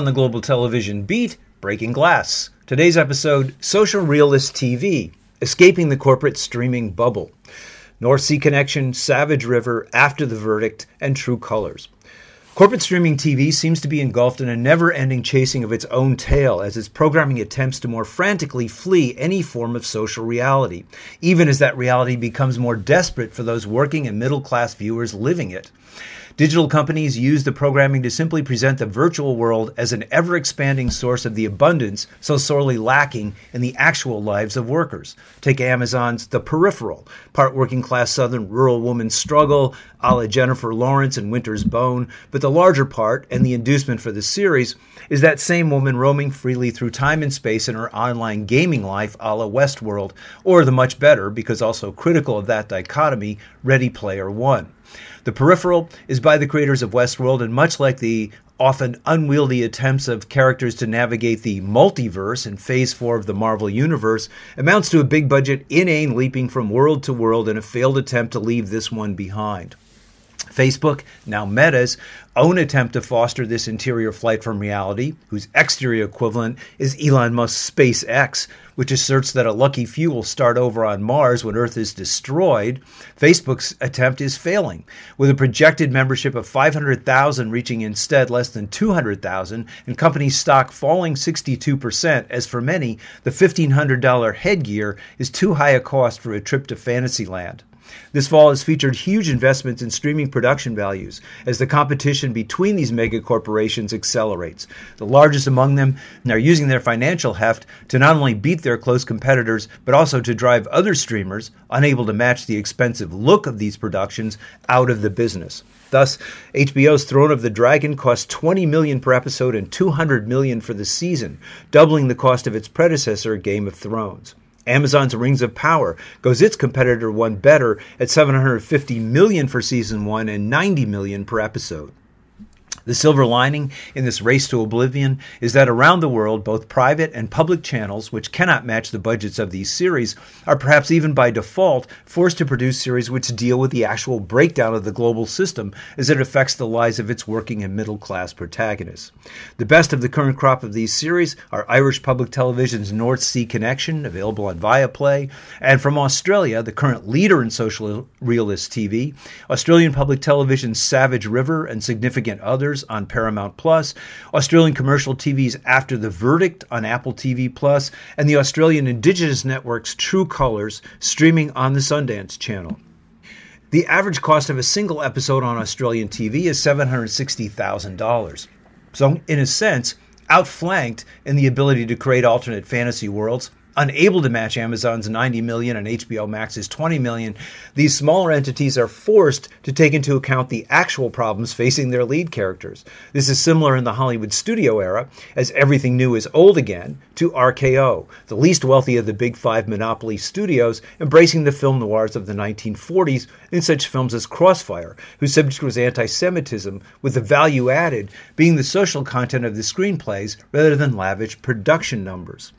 On the Global Television Beat, Breaking Glass. Today's episode Social Realist TV Escaping the Corporate Streaming Bubble. North Sea Connection, Savage River, After the Verdict, and True Colors. Corporate streaming TV seems to be engulfed in a never ending chasing of its own tail as its programming attempts to more frantically flee any form of social reality, even as that reality becomes more desperate for those working and middle class viewers living it. Digital companies use the programming to simply present the virtual world as an ever expanding source of the abundance so sorely lacking in the actual lives of workers. Take Amazon's The Peripheral, part working class southern rural woman's struggle, a la Jennifer Lawrence and Winter's Bone, but the larger part, and the inducement for the series, is that same woman roaming freely through time and space in her online gaming life a la Westworld, or the much better, because also critical of that dichotomy, Ready Player One. The Peripheral is by the creators of Westworld, and much like the often unwieldy attempts of characters to navigate the multiverse in Phase 4 of the Marvel Universe, amounts to a big budget inane leaping from world to world in a failed attempt to leave this one behind. Facebook, now Meta's, own attempt to foster this interior flight from reality, whose exterior equivalent is Elon Musk's SpaceX, which asserts that a lucky few will start over on Mars when Earth is destroyed, Facebook's attempt is failing, with a projected membership of 500,000 reaching instead less than 200,000, and company stock falling 62%, as for many, the $1,500 headgear is too high a cost for a trip to Fantasyland. This fall has featured huge investments in streaming production values as the competition between these mega corporations accelerates. The largest among them are using their financial heft to not only beat their close competitors, but also to drive other streamers, unable to match the expensive look of these productions, out of the business. Thus, HBO's Throne of the Dragon cost 20 million per episode and 200 million for the season, doubling the cost of its predecessor Game of Thrones. Amazon's Rings of Power goes its competitor one better at 750 million for season 1 and 90 million per episode. The silver lining in this race to oblivion is that around the world, both private and public channels, which cannot match the budgets of these series, are perhaps even by default forced to produce series which deal with the actual breakdown of the global system as it affects the lives of its working and middle class protagonists. The best of the current crop of these series are Irish Public Television's North Sea Connection, available on Viaplay, and from Australia, the current leader in social realist TV, Australian Public Television's Savage River and significant others on Paramount Plus, Australian commercial TV's After the Verdict on Apple TV Plus, and the Australian Indigenous Network's True Colors streaming on the Sundance Channel. The average cost of a single episode on Australian TV is $760,000. So, in a sense, outflanked in the ability to create alternate fantasy worlds unable to match Amazon's 90 million and HBO Max's 20 million, these smaller entities are forced to take into account the actual problems facing their lead characters. This is similar in the Hollywood studio era, as everything new is old again, to RKO, the least wealthy of the big five monopoly studios, embracing the film noirs of the 1940s in such films as Crossfire, whose subject was anti Semitism, with the value added being the social content of the screenplays rather than lavish production numbers.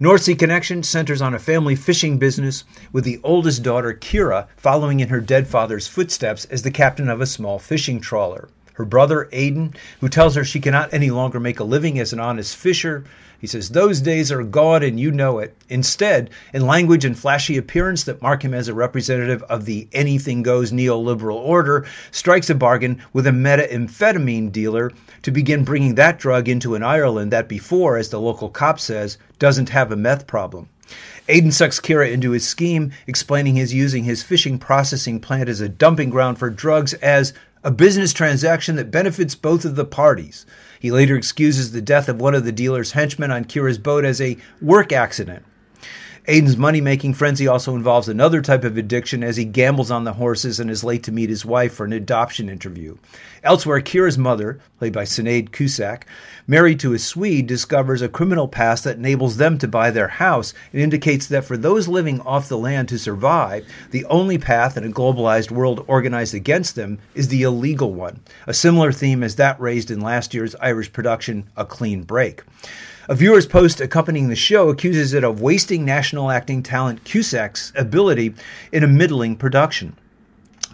North Sea Connection centers on a family fishing business with the oldest daughter, Kira, following in her dead father's footsteps as the captain of a small fishing trawler. Her brother, Aiden, who tells her she cannot any longer make a living as an honest fisher, he says, Those days are gone and you know it. Instead, in language and flashy appearance that mark him as a representative of the anything goes neoliberal order, strikes a bargain with a methamphetamine dealer to begin bringing that drug into an Ireland that before, as the local cop says, doesn't have a meth problem. Aiden sucks Kira into his scheme, explaining his using his fishing processing plant as a dumping ground for drugs as a business transaction that benefits both of the parties. He later excuses the death of one of the dealer's henchmen on Kira's boat as a work accident. Aiden's money making frenzy also involves another type of addiction as he gambles on the horses and is late to meet his wife for an adoption interview. Elsewhere, Kira's mother, played by Sinead Cusack, married to a Swede, discovers a criminal past that enables them to buy their house and indicates that for those living off the land to survive, the only path in a globalized world organized against them is the illegal one, a similar theme as that raised in last year's Irish production, A Clean Break. A viewer's post accompanying the show accuses it of wasting national acting talent Cusack's ability in a middling production.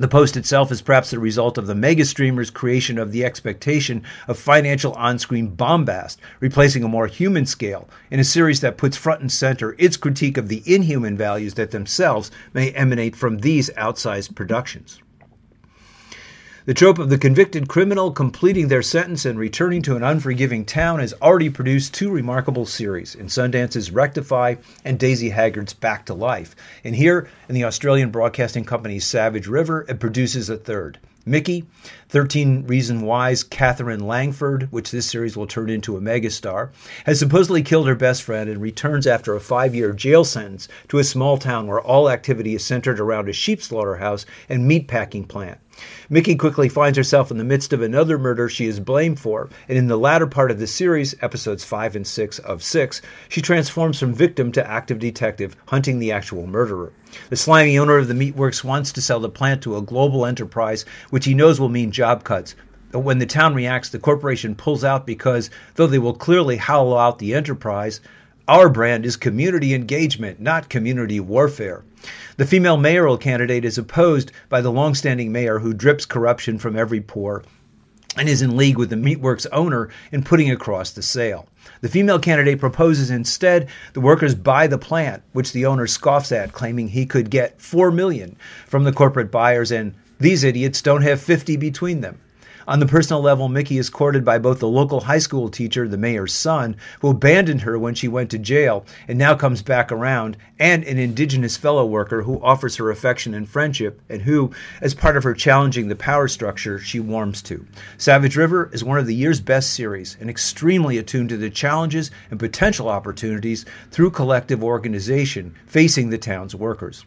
The post itself is perhaps the result of the mega streamer's creation of the expectation of financial on screen bombast, replacing a more human scale in a series that puts front and center its critique of the inhuman values that themselves may emanate from these outsized productions. The trope of the convicted criminal completing their sentence and returning to an unforgiving town has already produced two remarkable series in Sundance's Rectify and Daisy Haggard's Back to Life. And here, in the Australian Broadcasting Company's Savage River, it produces a third. Mickey, 13 Reason Why's Katherine Langford, which this series will turn into a megastar, has supposedly killed her best friend and returns after a five year jail sentence to a small town where all activity is centered around a sheep slaughterhouse and meatpacking plant. Mickey quickly finds herself in the midst of another murder she is blamed for, and in the latter part of the series, episodes 5 and 6 of 6, she transforms from victim to active detective, hunting the actual murderer. The slimy owner of the meatworks wants to sell the plant to a global enterprise, which he knows will mean job cuts. But when the town reacts, the corporation pulls out because, though they will clearly hollow out the enterprise, our brand is community engagement, not community warfare. The female mayoral candidate is opposed by the long-standing mayor who drips corruption from every pore and is in league with the meatworks owner in putting across the sale. The female candidate proposes instead the workers buy the plant, which the owner scoffs at, claiming he could get 4 million from the corporate buyers and these idiots don't have 50 between them. On the personal level, Mickey is courted by both the local high school teacher, the mayor's son, who abandoned her when she went to jail and now comes back around, and an indigenous fellow worker who offers her affection and friendship, and who, as part of her challenging the power structure, she warms to. Savage River is one of the year's best series and extremely attuned to the challenges and potential opportunities through collective organization facing the town's workers.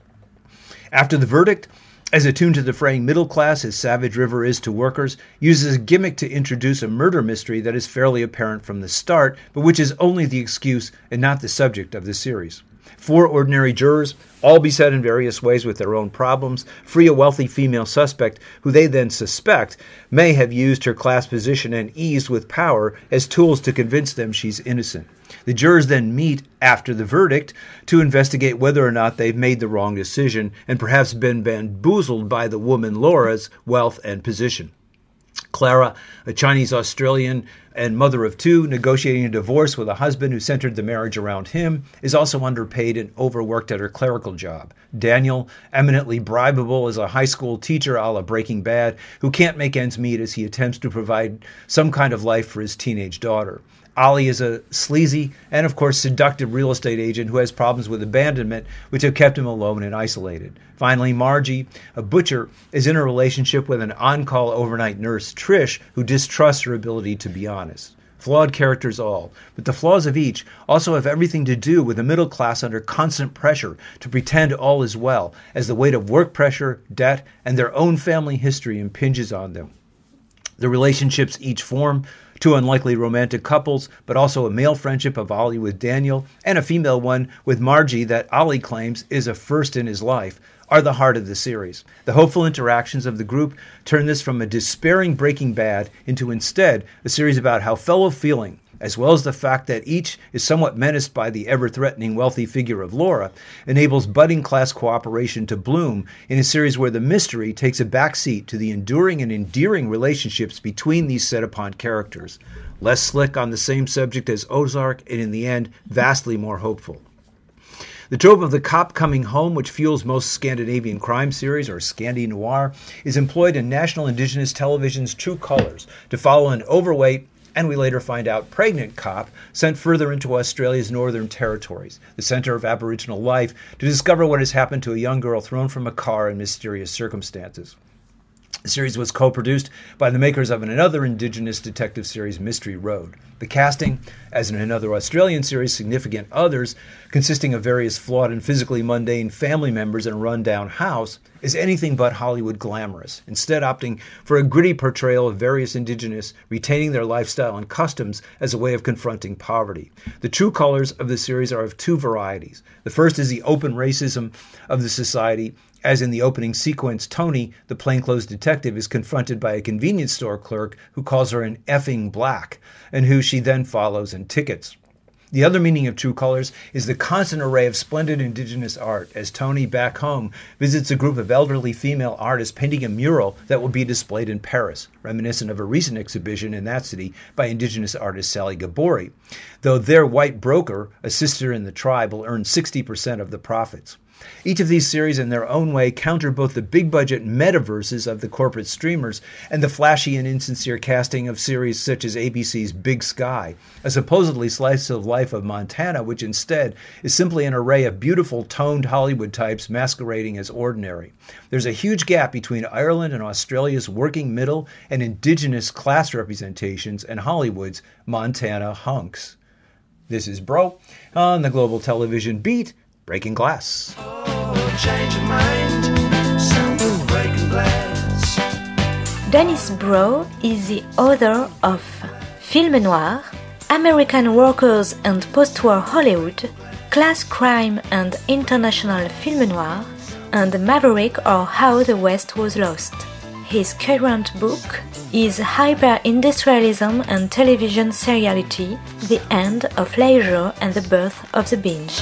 After the verdict, as attuned to the fraying middle class as Savage River is to workers, uses a gimmick to introduce a murder mystery that is fairly apparent from the start, but which is only the excuse and not the subject of the series. Four ordinary jurors, all beset in various ways with their own problems, free a wealthy female suspect who they then suspect may have used her class position and ease with power as tools to convince them she's innocent. The jurors then meet after the verdict to investigate whether or not they've made the wrong decision and perhaps been bamboozled by the woman Laura's wealth and position. Clara, a Chinese Australian and mother of two, negotiating a divorce with a husband who centered the marriage around him, is also underpaid and overworked at her clerical job. Daniel, eminently bribable as a high school teacher a la Breaking Bad, who can't make ends meet as he attempts to provide some kind of life for his teenage daughter. Ali is a sleazy and, of course, seductive real estate agent who has problems with abandonment, which have kept him alone and isolated. Finally, Margie, a butcher, is in a relationship with an on call overnight nurse, Trish, who distrusts her ability to be honest. Flawed characters all, but the flaws of each also have everything to do with a middle class under constant pressure to pretend all is well, as the weight of work pressure, debt, and their own family history impinges on them. The relationships each form two unlikely romantic couples, but also a male friendship of Ollie with Daniel and a female one with Margie that Ollie claims is a first in his life, are the heart of the series. The hopeful interactions of the group turn this from a despairing Breaking Bad into instead a series about how fellow feeling as well as the fact that each is somewhat menaced by the ever threatening wealthy figure of Laura, enables budding class cooperation to bloom in a series where the mystery takes a backseat to the enduring and endearing relationships between these set upon characters. Less slick on the same subject as Ozark, and in the end, vastly more hopeful. The trope of the cop coming home, which fuels most Scandinavian crime series, or Scandi noir, is employed in national indigenous television's True Colors to follow an overweight, and we later find out pregnant cop sent further into Australia's Northern Territories, the center of Aboriginal life, to discover what has happened to a young girl thrown from a car in mysterious circumstances. The series was co produced by the makers of another indigenous detective series, Mystery Road. The casting, as in another Australian series, Significant Others, consisting of various flawed and physically mundane family members in a rundown house, is anything but Hollywood glamorous, instead, opting for a gritty portrayal of various indigenous retaining their lifestyle and customs as a way of confronting poverty. The true colors of the series are of two varieties. The first is the open racism of the society as in the opening sequence, Tony, the plainclothes detective, is confronted by a convenience store clerk who calls her an effing black, and who she then follows and tickets. The other meaning of True Colors is the constant array of splendid indigenous art as Tony, back home, visits a group of elderly female artists painting a mural that will be displayed in Paris, reminiscent of a recent exhibition in that city by indigenous artist Sally Gabori, though their white broker, a sister in the tribe, will earn 60% of the profits. Each of these series, in their own way, counter both the big budget metaverses of the corporate streamers and the flashy and insincere casting of series such as ABC's Big Sky, a supposedly slice of life of Montana, which instead is simply an array of beautiful, toned Hollywood types masquerading as ordinary. There's a huge gap between Ireland and Australia's working middle and indigenous class representations and Hollywood's Montana hunks. This is Broe on the Global Television Beat. Breaking Glass. Dennis Broe is the author of Film Noir, American Workers and Postwar Hollywood, Class Crime and International Film Noir, and Maverick or How the West Was Lost. His current book is Hyper Industrialism and Television Seriality The End of Leisure and the Birth of the Binge.